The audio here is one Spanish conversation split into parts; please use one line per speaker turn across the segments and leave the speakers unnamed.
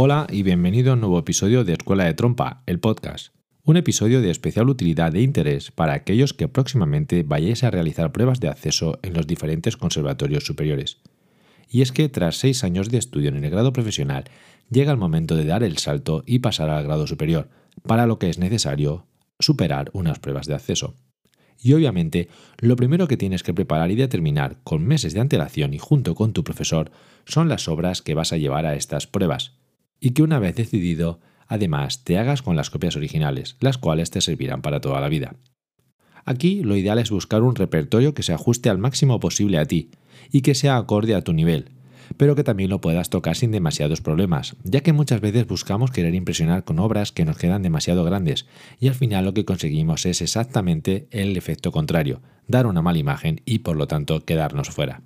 Hola y bienvenido a un nuevo episodio de Escuela de Trompa, el podcast. Un episodio de especial utilidad e interés para aquellos que próximamente vayáis a realizar pruebas de acceso en los diferentes conservatorios superiores. Y es que tras seis años de estudio en el grado profesional, llega el momento de dar el salto y pasar al grado superior, para lo que es necesario superar unas pruebas de acceso. Y obviamente, lo primero que tienes que preparar y determinar con meses de antelación y junto con tu profesor son las obras que vas a llevar a estas pruebas, y que una vez decidido, además te hagas con las copias originales, las cuales te servirán para toda la vida. Aquí lo ideal es buscar un repertorio que se ajuste al máximo posible a ti y que sea acorde a tu nivel, pero que también lo puedas tocar sin demasiados problemas, ya que muchas veces buscamos querer impresionar con obras que nos quedan demasiado grandes y al final lo que conseguimos es exactamente el efecto contrario, dar una mala imagen y por lo tanto quedarnos fuera.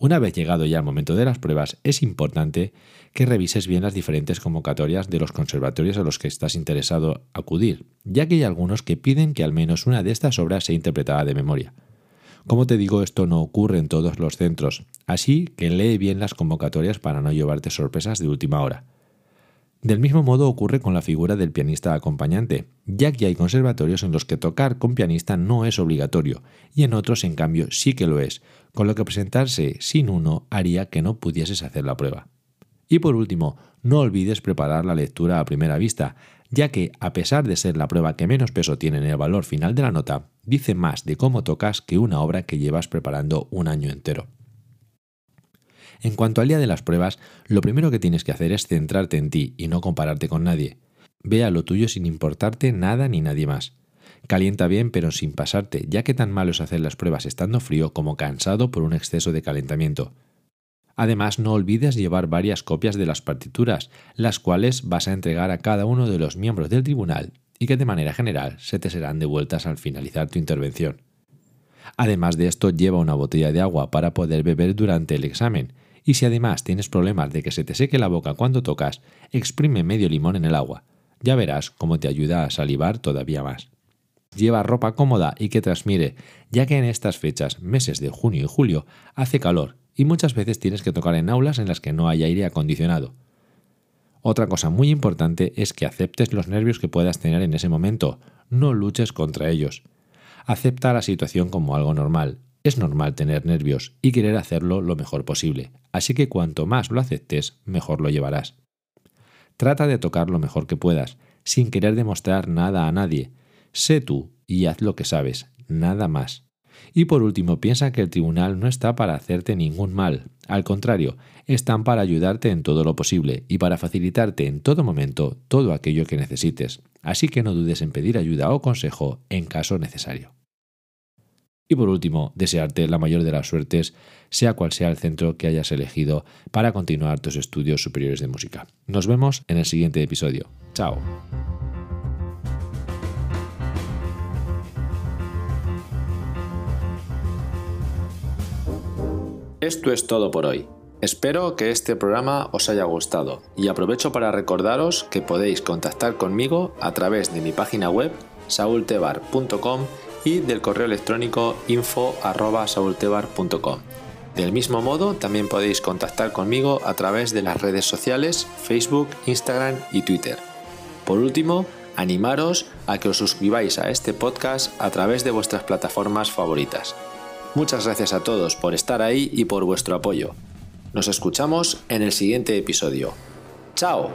Una vez llegado ya el momento de las pruebas, es importante que revises bien las diferentes convocatorias de los conservatorios a los que estás interesado acudir, ya que hay algunos que piden que al menos una de estas obras sea interpretada de memoria. Como te digo, esto no ocurre en todos los centros, así que lee bien las convocatorias para no llevarte sorpresas de última hora. Del mismo modo ocurre con la figura del pianista acompañante, ya que hay conservatorios en los que tocar con pianista no es obligatorio y en otros en cambio sí que lo es, con lo que presentarse sin uno haría que no pudieses hacer la prueba. Y por último, no olvides preparar la lectura a primera vista, ya que, a pesar de ser la prueba que menos peso tiene en el valor final de la nota, dice más de cómo tocas que una obra que llevas preparando un año entero. En cuanto al día de las pruebas, lo primero que tienes que hacer es centrarte en ti y no compararte con nadie. Ve a lo tuyo sin importarte nada ni nadie más. Calienta bien pero sin pasarte, ya que tan malo es hacer las pruebas estando frío como cansado por un exceso de calentamiento. Además, no olvides llevar varias copias de las partituras, las cuales vas a entregar a cada uno de los miembros del tribunal y que de manera general se te serán devueltas al finalizar tu intervención. Además de esto, lleva una botella de agua para poder beber durante el examen y si además tienes problemas de que se te seque la boca cuando tocas, exprime medio limón en el agua. Ya verás cómo te ayuda a salivar todavía más. Lleva ropa cómoda y que transmire, ya que en estas fechas, meses de junio y julio, hace calor y muchas veces tienes que tocar en aulas en las que no hay aire acondicionado. Otra cosa muy importante es que aceptes los nervios que puedas tener en ese momento, no luches contra ellos. Acepta la situación como algo normal es normal tener nervios y querer hacerlo lo mejor posible, así que cuanto más lo aceptes, mejor lo llevarás. Trata de tocar lo mejor que puedas, sin querer demostrar nada a nadie. Sé tú y haz lo que sabes, nada más. Y por último, piensa que el tribunal no está para hacerte ningún mal, al contrario, están para ayudarte en todo lo posible y para facilitarte en todo momento todo aquello que necesites, así que no dudes en pedir ayuda o consejo en caso necesario. Y por último, desearte la mayor de las suertes, sea cual sea el centro que hayas elegido para continuar tus estudios superiores de música. Nos vemos en el siguiente episodio. Chao. Esto es todo por hoy. Espero que este programa os haya gustado y aprovecho para recordaros que podéis contactar conmigo a través de mi página web saultebar.com y del correo electrónico info.saultebar.com. Del mismo modo, también podéis contactar conmigo a través de las redes sociales Facebook, Instagram y Twitter. Por último, animaros a que os suscribáis a este podcast a través de vuestras plataformas favoritas. Muchas gracias a todos por estar ahí y por vuestro apoyo. Nos escuchamos en el siguiente episodio.
¡Chao!